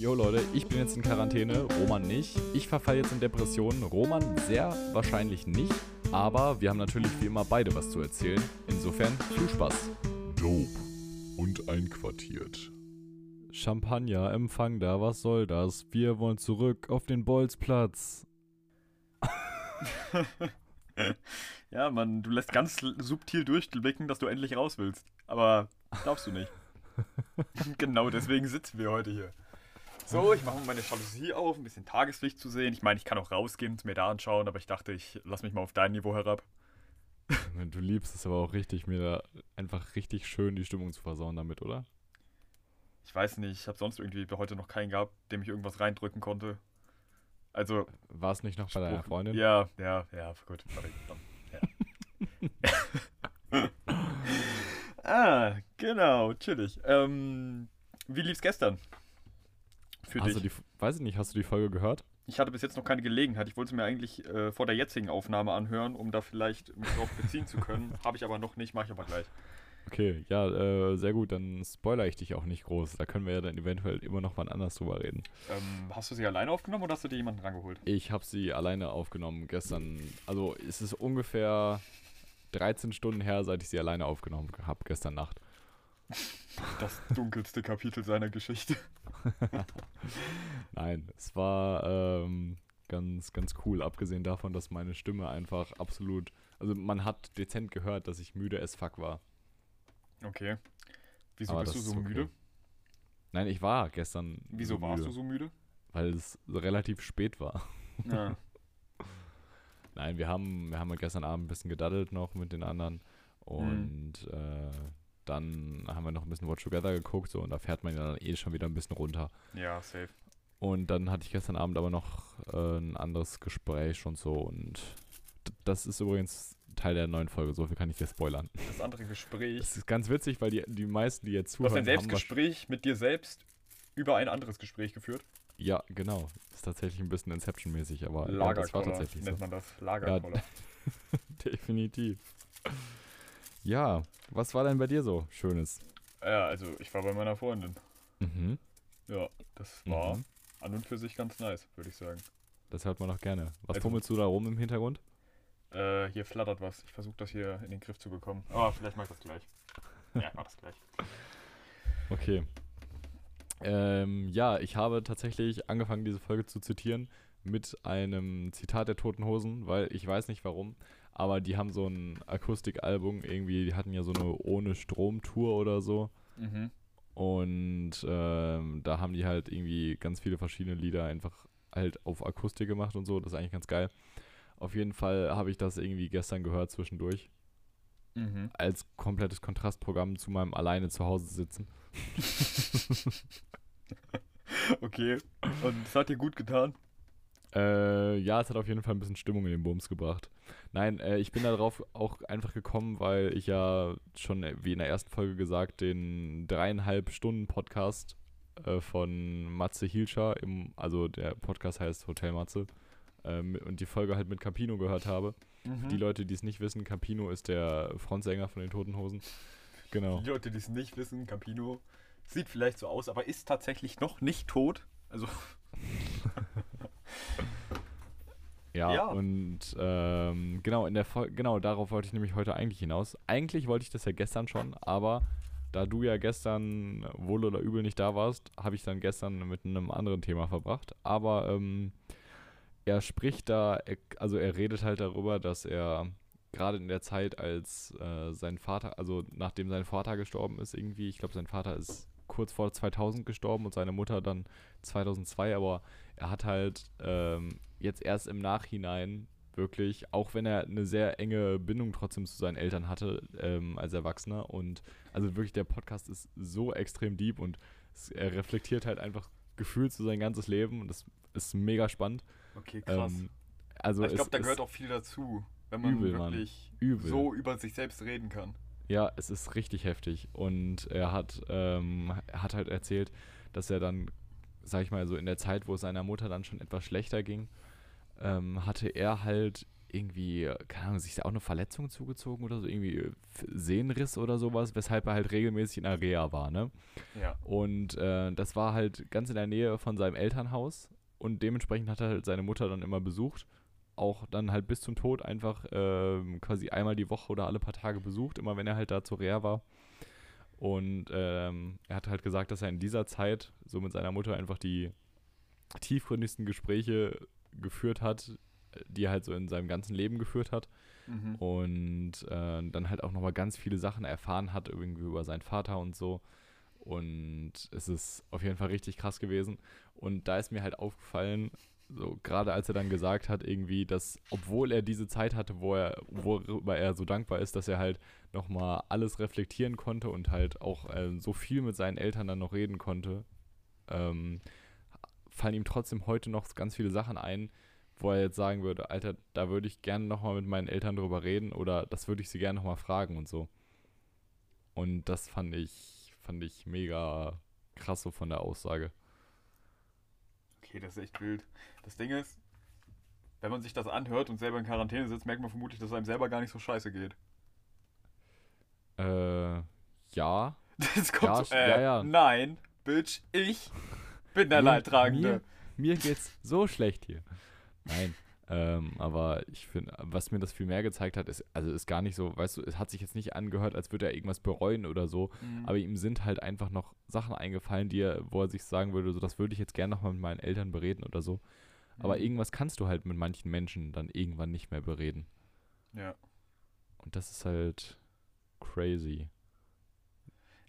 Jo Leute, ich bin jetzt in Quarantäne, Roman nicht. Ich verfalle jetzt in Depressionen, Roman sehr wahrscheinlich nicht. Aber wir haben natürlich wie immer beide was zu erzählen. Insofern viel Spaß. Dope und einquartiert. Champagner, Empfang da, was soll das? Wir wollen zurück auf den Bolzplatz. ja, Mann, du lässt ganz subtil durchblicken, dass du endlich raus willst. Aber glaubst du nicht. genau deswegen sitzen wir heute hier. So, ich mache meine Jalousie auf, ein bisschen Tageslicht zu sehen. Ich meine, ich kann auch rausgehen und mir da anschauen, aber ich dachte, ich lass mich mal auf dein Niveau herab. Du liebst es aber auch richtig, mir da einfach richtig schön die Stimmung zu versauen damit, oder? Ich weiß nicht, ich habe sonst irgendwie heute noch keinen gehabt, dem ich irgendwas reindrücken konnte. Also. War es nicht noch bei deiner Freundin? Ja, ja, ja, gut. Ja. ah, genau, chillig. Ähm, wie lief's gestern? Für hast dich? Die, weiß ich nicht, hast du die Folge gehört? Ich hatte bis jetzt noch keine Gelegenheit. Ich wollte sie mir eigentlich äh, vor der jetzigen Aufnahme anhören, um da vielleicht mich drauf beziehen zu können. Habe ich aber noch nicht, mache ich aber gleich. Okay, ja, äh, sehr gut. Dann spoiler ich dich auch nicht groß. Da können wir ja dann eventuell immer noch mal anders drüber reden. Ähm, hast du sie alleine aufgenommen oder hast du dir jemanden rangeholt? Ich habe sie alleine aufgenommen gestern. Also es ist ungefähr 13 Stunden her, seit ich sie alleine aufgenommen habe, gestern Nacht. Das dunkelste Kapitel seiner Geschichte. Nein, es war ähm, ganz, ganz cool, abgesehen davon, dass meine Stimme einfach absolut. Also man hat dezent gehört, dass ich müde as fuck war. Okay. Wieso Aber bist du so okay. müde? Nein, ich war gestern. Wieso so warst du so müde? Weil es relativ spät war. Ja. Nein, wir haben, wir haben gestern Abend ein bisschen gedaddelt noch mit den anderen. Und hm. äh, dann haben wir noch ein bisschen Watch Together geguckt so und da fährt man ja dann eh schon wieder ein bisschen runter. Ja, safe. Und dann hatte ich gestern Abend aber noch äh, ein anderes Gespräch und so und das ist übrigens Teil der neuen Folge, so viel kann ich dir spoilern. Das andere Gespräch. Das ist ganz witzig, weil die, die meisten, die jetzt zuhören. Du hast ein Selbstgespräch mit dir selbst über ein anderes Gespräch geführt? Ja, genau. Ist tatsächlich ein bisschen Inception-mäßig, aber ja, das war tatsächlich nennt so. man das. Lagerkoller. Ja, definitiv. Ja, was war denn bei dir so Schönes? Ja, also ich war bei meiner Freundin. Mhm. Ja, das war mhm. an und für sich ganz nice, würde ich sagen. Das hört man doch gerne. Was also, fummelst du da rum im Hintergrund? Äh, hier flattert was. Ich versuche das hier in den Griff zu bekommen. Aber oh, vielleicht mach ich das gleich. ja, mach das gleich. Okay. Ähm, ja, ich habe tatsächlich angefangen, diese Folge zu zitieren mit einem Zitat der Toten Hosen, weil ich weiß nicht warum, aber die haben so ein Akustikalbum, irgendwie, die hatten ja so eine ohne Strom-Tour oder so. Mhm. Und ähm, da haben die halt irgendwie ganz viele verschiedene Lieder einfach halt auf Akustik gemacht und so. Das ist eigentlich ganz geil. Auf jeden Fall habe ich das irgendwie gestern gehört zwischendurch. Mhm. Als komplettes Kontrastprogramm zu meinem alleine zu Hause sitzen. okay. Und es hat dir gut getan? Äh, ja, es hat auf jeden Fall ein bisschen Stimmung in den Bums gebracht. Nein, äh, ich bin darauf auch einfach gekommen, weil ich ja schon, äh, wie in der ersten Folge gesagt, den dreieinhalb Stunden Podcast äh, von Matze Hilscher, im, also der Podcast heißt Hotel Matze, ähm, und die Folge halt mit Campino gehört habe. Mhm. Für die Leute, die es nicht wissen, Campino ist der Frontsänger von den Toten Hosen. Genau. Die Leute, die es nicht wissen, Campino sieht vielleicht so aus, aber ist tatsächlich noch nicht tot. Also. Ja, ja, und ähm, genau, in der genau, darauf wollte ich nämlich heute eigentlich hinaus. Eigentlich wollte ich das ja gestern schon, aber da du ja gestern wohl oder übel nicht da warst, habe ich dann gestern mit einem anderen Thema verbracht. Aber ähm, er spricht da, also er redet halt darüber, dass er gerade in der Zeit, als äh, sein Vater, also nachdem sein Vater gestorben ist, irgendwie, ich glaube, sein Vater ist kurz vor 2000 gestorben und seine Mutter dann 2002, aber er hat halt ähm, jetzt erst im Nachhinein wirklich, auch wenn er eine sehr enge Bindung trotzdem zu seinen Eltern hatte ähm, als Erwachsener und also wirklich der Podcast ist so extrem deep und es, er reflektiert halt einfach gefühlt zu sein ganzes Leben und das ist mega spannend. Okay, krass. Ähm, also ich glaube, da gehört auch viel dazu, wenn man übel, wirklich so über sich selbst reden kann. Ja, es ist richtig heftig. Und er hat, ähm, hat halt erzählt, dass er dann, sag ich mal, so in der Zeit, wo es seiner Mutter dann schon etwas schlechter ging, ähm, hatte er halt irgendwie, keine Ahnung, sich auch eine Verletzung zugezogen oder so, irgendwie Sehnenriss oder sowas, weshalb er halt regelmäßig in Reha war, ne? Ja. Und äh, das war halt ganz in der Nähe von seinem Elternhaus und dementsprechend hat er halt seine Mutter dann immer besucht. Auch dann halt bis zum Tod einfach ähm, quasi einmal die Woche oder alle paar Tage besucht, immer wenn er halt da zur Reha war. Und ähm, er hat halt gesagt, dass er in dieser Zeit so mit seiner Mutter einfach die tiefgründigsten Gespräche geführt hat, die er halt so in seinem ganzen Leben geführt hat. Mhm. Und äh, dann halt auch nochmal ganz viele Sachen erfahren hat, irgendwie über seinen Vater und so. Und es ist auf jeden Fall richtig krass gewesen. Und da ist mir halt aufgefallen, so gerade als er dann gesagt hat, irgendwie, dass, obwohl er diese Zeit hatte, wo er, worüber er so dankbar ist, dass er halt nochmal alles reflektieren konnte und halt auch äh, so viel mit seinen Eltern dann noch reden konnte, ähm, fallen ihm trotzdem heute noch ganz viele Sachen ein, wo er jetzt sagen würde, Alter, da würde ich gerne nochmal mit meinen Eltern drüber reden oder das würde ich sie gerne nochmal fragen und so. Und das fand ich, fand ich mega krass so von der Aussage. Okay, das ist echt wild. Das Ding ist, wenn man sich das anhört und selber in Quarantäne sitzt, merkt man vermutlich, dass es einem selber gar nicht so scheiße geht. Äh, ja. Das kommt Ja, so, äh, ja, ja. Nein, Bitch, ich bin der Mir- Leidtragende. Mir, mir geht's so schlecht hier. Nein. Ähm, aber ich finde, was mir das viel mehr gezeigt hat, ist, also ist gar nicht so, weißt du, es hat sich jetzt nicht angehört, als würde er irgendwas bereuen oder so, Mhm. aber ihm sind halt einfach noch Sachen eingefallen, die er, wo er sich sagen würde, so das würde ich jetzt gerne nochmal mit meinen Eltern bereden oder so. Aber Mhm. irgendwas kannst du halt mit manchen Menschen dann irgendwann nicht mehr bereden. Ja. Und das ist halt crazy.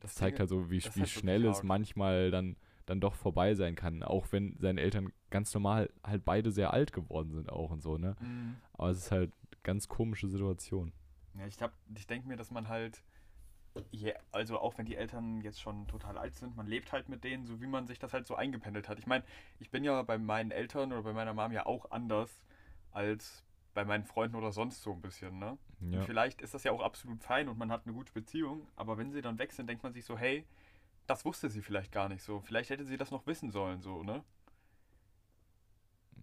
Das Das zeigt halt so, wie, wie schnell es manchmal dann, dann doch vorbei sein kann. Auch wenn seine Eltern ganz normal halt beide sehr alt geworden sind auch und so, ne? Mhm. Aber es ist halt eine ganz komische Situation. Ja, ich, hab- ich denke mir, dass man halt, je, also auch wenn die Eltern jetzt schon total alt sind, man lebt halt mit denen, so wie man sich das halt so eingependelt hat. Ich meine, ich bin ja bei meinen Eltern oder bei meiner Mom ja auch anders als bei meinen Freunden oder sonst so ein bisschen, ne? Ja. Vielleicht ist das ja auch absolut fein und man hat eine gute Beziehung, aber wenn sie dann weg sind, denkt man sich so, hey, das wusste sie vielleicht gar nicht so. Vielleicht hätte sie das noch wissen sollen, so, ne?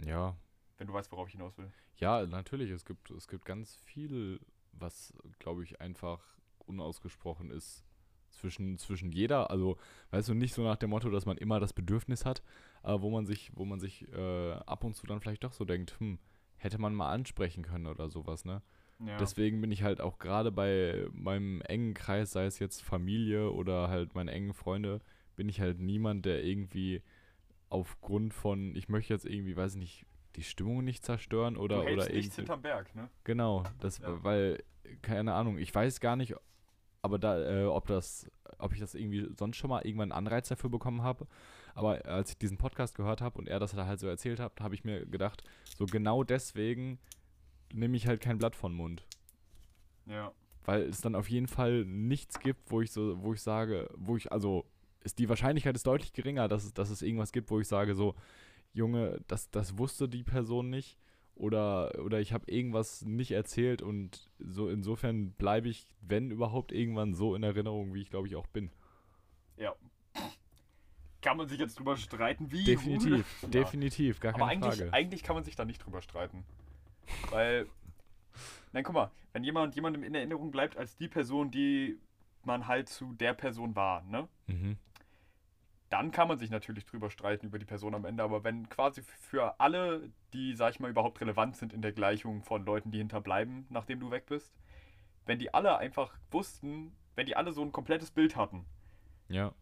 Ja. Wenn du weißt, worauf ich hinaus will. Ja, natürlich. Es gibt, es gibt ganz viel, was, glaube ich, einfach unausgesprochen ist zwischen, zwischen jeder. Also, weißt du, nicht so nach dem Motto, dass man immer das Bedürfnis hat, aber wo man sich, wo man sich äh, ab und zu dann vielleicht doch so denkt, hm, hätte man mal ansprechen können oder sowas, ne? Ja. Deswegen bin ich halt auch gerade bei meinem engen Kreis, sei es jetzt Familie oder halt meine engen Freunde, bin ich halt niemand, der irgendwie aufgrund von, ich möchte jetzt irgendwie, weiß ich nicht, die Stimmung nicht zerstören oder, du hältst oder nichts hinterm Berg, ne? Genau, das, Ja. weil, keine Ahnung, ich weiß gar nicht, aber da, äh, ob das, ob ich das irgendwie sonst schon mal irgendwann einen Anreiz dafür bekommen habe. Aber als ich diesen Podcast gehört habe und er das da halt so erzählt hat, habe ich mir gedacht, so genau deswegen nehme ich halt kein Blatt von Mund. Ja. Weil es dann auf jeden Fall nichts gibt, wo ich so, wo ich sage, wo ich, also ist die Wahrscheinlichkeit ist deutlich geringer, dass es, dass es irgendwas gibt, wo ich sage, so, Junge, das, das wusste die Person nicht. Oder, oder ich habe irgendwas nicht erzählt und so insofern bleibe ich, wenn überhaupt, irgendwann so in Erinnerung, wie ich glaube ich auch bin. Ja. Kann man sich jetzt drüber streiten, wie? Definitiv, definitiv, gar Aber keine eigentlich, Frage. eigentlich kann man sich da nicht drüber streiten. Weil, nein, guck mal, wenn jemand jemandem in Erinnerung bleibt als die Person, die man halt zu der Person war, ne? Mhm. Dann kann man sich natürlich drüber streiten über die Person am Ende, aber wenn quasi für alle, die, sag ich mal, überhaupt relevant sind in der Gleichung von Leuten, die hinterbleiben, nachdem du weg bist, wenn die alle einfach wussten, wenn die alle so ein komplettes Bild hatten, Ja,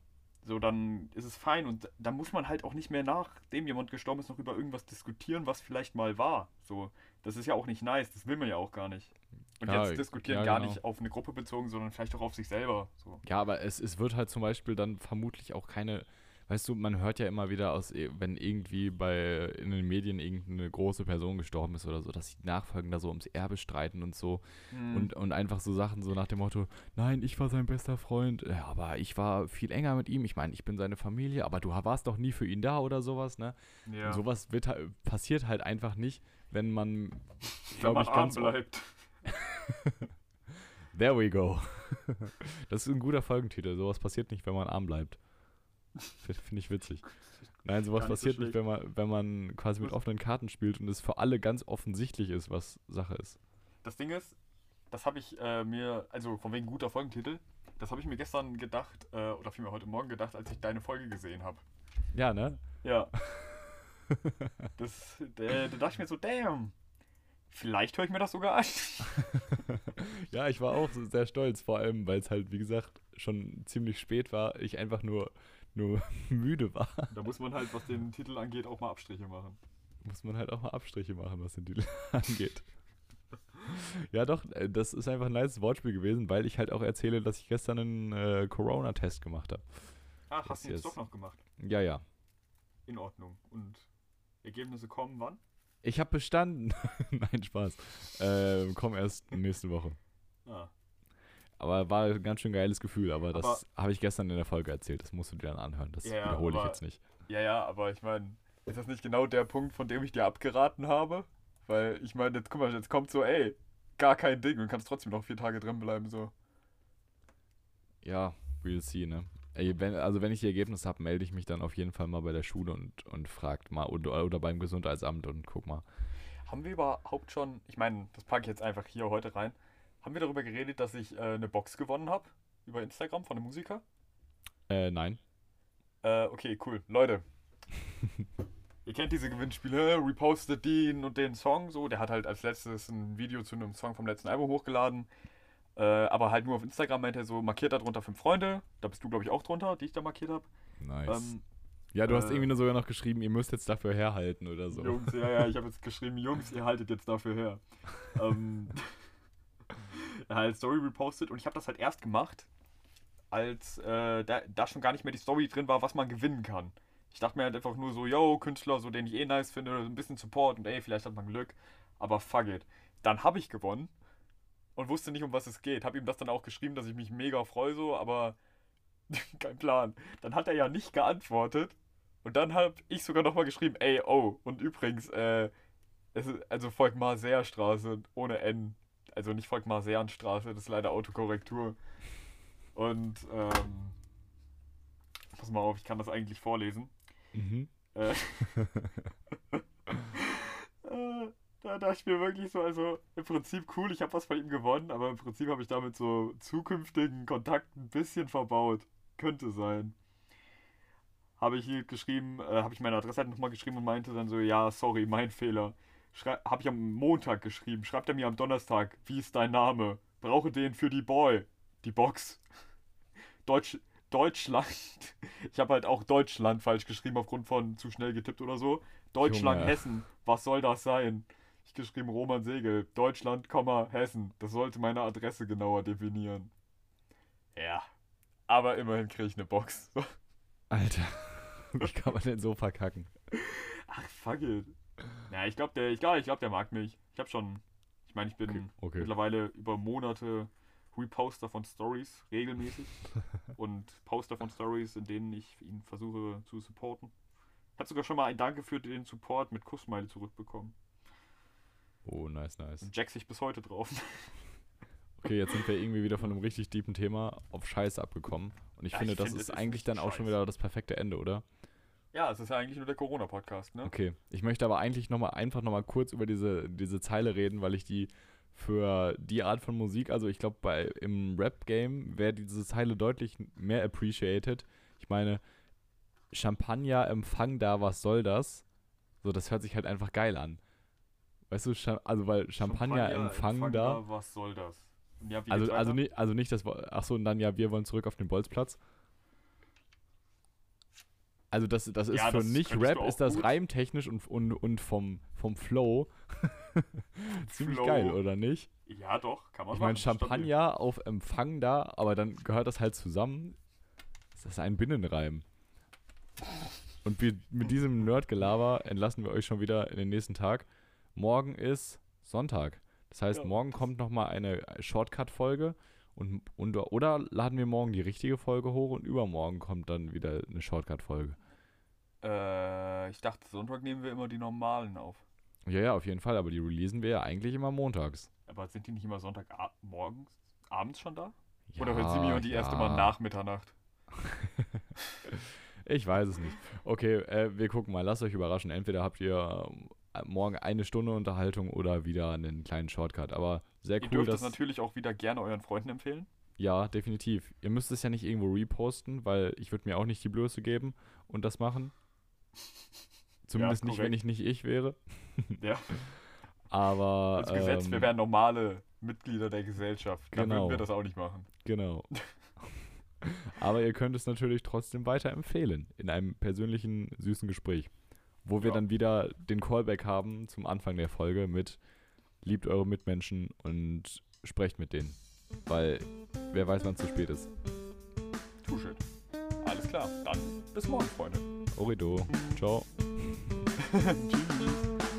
so, dann ist es fein und da muss man halt auch nicht mehr nachdem jemand gestorben ist noch über irgendwas diskutieren, was vielleicht mal war. So, das ist ja auch nicht nice, das will man ja auch gar nicht. Und Ja, jetzt diskutieren ja, gar genau. nicht auf eine Gruppe bezogen, sondern vielleicht auch auf sich selber. So. Ja, aber es, es wird halt zum Beispiel dann vermutlich auch keine, weißt du, man hört ja immer wieder aus, eh, wenn irgendwie bei in den Medien irgendeine große Person gestorben ist oder so, dass die Nachfolgen da so ums Erbe streiten und so Mhm. und, und einfach so Sachen so nach dem Motto, nein, ich war sein bester Freund, ja, aber ich war viel enger mit ihm, ich meine, ich bin seine Familie, aber du warst doch nie für ihn da oder sowas, ne? ja. Und sowas wird, halt- passiert halt einfach nicht, wenn man, glaube ich, arm ganz bleibt. There we go. das ist ein guter Folgentitel. Sowas passiert nicht, wenn man arm bleibt. Finde ich witzig. Nein, sowas nicht so passiert nicht, wenn man, wenn man quasi mit offenen Karten spielt und es für alle ganz offensichtlich ist, was Sache ist. Das Ding ist, das habe ich äh, mir, also von wegen guter Folgentitel, das habe ich mir gestern gedacht, äh, oder vielmehr heute Morgen gedacht, als ich deine Folge gesehen habe. Ja, ne? Ja. das, da, da dachte ich mir so, damn, vielleicht höre ich mir das sogar an. ja, ich war auch so sehr stolz, vor allem, weil es halt, wie gesagt, schon ziemlich spät war, ich einfach nur, nur müde war. Da muss man halt, was den Titel angeht, auch mal Abstriche machen. Muss man halt auch mal Abstriche machen, was den Titel angeht. Ja, doch, äh, das ist einfach ein nice Wortspiel gewesen, weil ich halt auch erzähle, dass ich gestern einen äh, Corona-Test gemacht habe. Ach, hast du jetzt- doch noch gemacht. Ja, ja. In Ordnung. Und Ergebnisse kommen wann? Ich habe bestanden. Nein, Spaß. Äh, komm erst nächste Woche. Ah. Aber war ein ganz schön geiles Gefühl, aber das habe ich gestern in der Folge erzählt. Das musst du dir dann anhören. Das Ja, wiederhole ich aber- jetzt nicht. Ja, ja, aber ich meine, ist das nicht genau der Punkt, von dem ich dir abgeraten habe? Weil ich meine, jetzt guck mal, jetzt kommt so, ey, gar kein Ding und kannst trotzdem noch vier Tage drin bleiben, so. Ja, we'll see, ne? Ey, wenn, also wenn ich die Ergebnisse habe, melde ich mich dann auf jeden Fall mal bei der Schule und, und fragt mal oder, oder beim Gesundheitsamt und guck mal. Haben wir überhaupt schon, ich meine, das packe ich jetzt einfach hier heute rein, haben wir darüber geredet, dass ich äh, eine Box gewonnen habe? Über Instagram von einem Musiker? Äh, nein. Äh, okay, cool. Leute. Ihr kennt diese Gewinnspiele, äh, repostet den und den Song, so. Der hat halt als letztes ein Video zu einem Song vom letzten Album hochgeladen. Äh, aber halt nur auf Instagram meint er so, markiert da drunter fünf Freunde. Da bist du, glaube ich, auch drunter, die ich da markiert habe. Nice. Ähm, ja, du hast äh, irgendwie nur sogar noch geschrieben, ihr müsst jetzt dafür herhalten oder so. Jungs, ja, ja, ich habe jetzt geschrieben, Jungs, ihr haltet jetzt dafür her. ähm, halt Story repostet und ich habe das halt erst gemacht, als äh, da, da schon gar nicht mehr die Story drin war, was man gewinnen kann. Ich dachte mir halt einfach nur so, yo, Künstler, so den ich eh nice finde, ein bisschen Support und ey, vielleicht hat man Glück, aber fuck it. Dann habe ich gewonnen und wusste nicht, um was es geht. Habe ihm das dann auch geschrieben, dass ich mich mega freue, so, aber kein Plan. Dann hat er ja nicht geantwortet und dann habe ich sogar nochmal geschrieben, ey, oh, und übrigens, äh, es ist, also folgt Marseerstraße ohne N. Also nicht folgt Marseernstraße, das ist leider Autokorrektur. Und, ähm, pass mal auf, ich kann das eigentlich vorlesen. Mhm. Äh, äh, da dachte ich mir wirklich so, also im Prinzip cool, ich habe was von ihm gewonnen, aber im Prinzip habe ich damit so zukünftigen Kontakt ein bisschen verbaut. Könnte sein. Habe ich hier geschrieben, äh, habe ich meine Adresse halt nochmal geschrieben und meinte dann so, ja, sorry, mein Fehler. Habe ich am Montag geschrieben, schreibt er mir am Donnerstag, wie ist dein Name? Brauche den für die Boy, die Box. Deutsch, Deutschland. Ich habe halt auch Deutschland falsch geschrieben aufgrund von zu schnell getippt oder so. Deutschland, Junge. Hessen. Was soll das sein? Ich geschrieben Roman Segel. Deutschland, Hessen. Das sollte meine Adresse genauer definieren. Ja. Aber immerhin kriege ich eine Box. Alter, wie kann man denn so verkacken? Ach, fuck it. Ja, ich glaube, der, ich glaub, ich glaub, der mag mich. Ich habe schon. Ich meine, ich bin Okay, okay. mittlerweile über Monate Reposter von Stories regelmäßig und Poster von Stories, in denen ich ihn versuche zu supporten. Hat sogar schon mal ein Danke für den Support mit Kussmeile zurückbekommen. Oh, nice, nice. Und Jack sich bis heute drauf. Okay, jetzt sind wir irgendwie wieder von einem richtig tiefen Thema auf Scheiße abgekommen. Und ich Ja, finde, ich das finde, ist ist eigentlich nicht dann auch schon Scheiß. wieder das perfekte Ende, oder? Ja, es ist ja eigentlich nur der Corona-Podcast, ne? Okay, ich möchte aber eigentlich noch mal, einfach nochmal kurz über diese, diese Zeile reden, weil ich die für die Art von Musik, also ich glaube, bei im Rap-Game wäre diese Zeile deutlich mehr appreciated. Ich meine, Champagner, Empfang da, was soll das? So, das hört sich halt einfach geil an. Weißt du, also weil Champagner, Empfang, da. Was soll das? Ja, Also, also, weiter? nicht, also nicht das. Wo- Ach so, und dann ja, wir wollen zurück auf den Bolzplatz. Also das, das ist Ja, für das nicht könntest Rap, du auch ist das gut. reimtechnisch und, und, und vom, vom Flow ziemlich Flow. geil, oder nicht? Ja, doch, kann man Ich meine, machen, stabil. Champagner auf Empfang da, aber dann gehört das halt zusammen. Das ist ein Binnenreim. Und wir, mit diesem Nerdgelaber entlassen wir euch schon wieder in den nächsten Tag. Morgen ist Sonntag. Das heißt, Ja. morgen kommt nochmal eine Shortcut-Folge. Und, und, oder laden wir morgen die richtige Folge hoch und übermorgen kommt dann wieder eine Shortcut-Folge. Äh, ich dachte, Sonntag nehmen wir immer die normalen auf. Ja, ja, auf jeden Fall, aber die releasen wir ja eigentlich immer montags. Aber sind die nicht immer Sonntag morgens, abends schon da? Ja, Oder hört sie mir und die erste ja. Mal nach Mitternacht? Ich weiß es nicht. Okay, äh, wir gucken mal. Lasst euch überraschen. Entweder habt ihr äh, morgen eine Stunde Unterhaltung oder wieder einen kleinen Shortcut. Aber sehr Ihr cool, dürft dass. es natürlich auch wieder gerne euren Freunden empfehlen. Ja, definitiv. Ihr müsst es ja nicht irgendwo reposten, weil ich würde mir auch nicht die Blöße geben und das machen. Zumindest nicht, wenn ich nicht ich wäre. Ja. Aber. Als Gesetz, ähm, wir wären normale Mitglieder der Gesellschaft. Dann Genau. würden wir das auch nicht machen. Genau. Aber ihr könnt es natürlich trotzdem weiterempfehlen in einem persönlichen, süßen Gespräch. Wo wir Ja. dann wieder den Callback haben zum Anfang der Folge mit liebt eure Mitmenschen und sprecht mit denen. Weil wer weiß, wann es zu spät ist. Too shit. Alles klar. Dann bis morgen, Freunde. Orido. Ciao. Tschüss.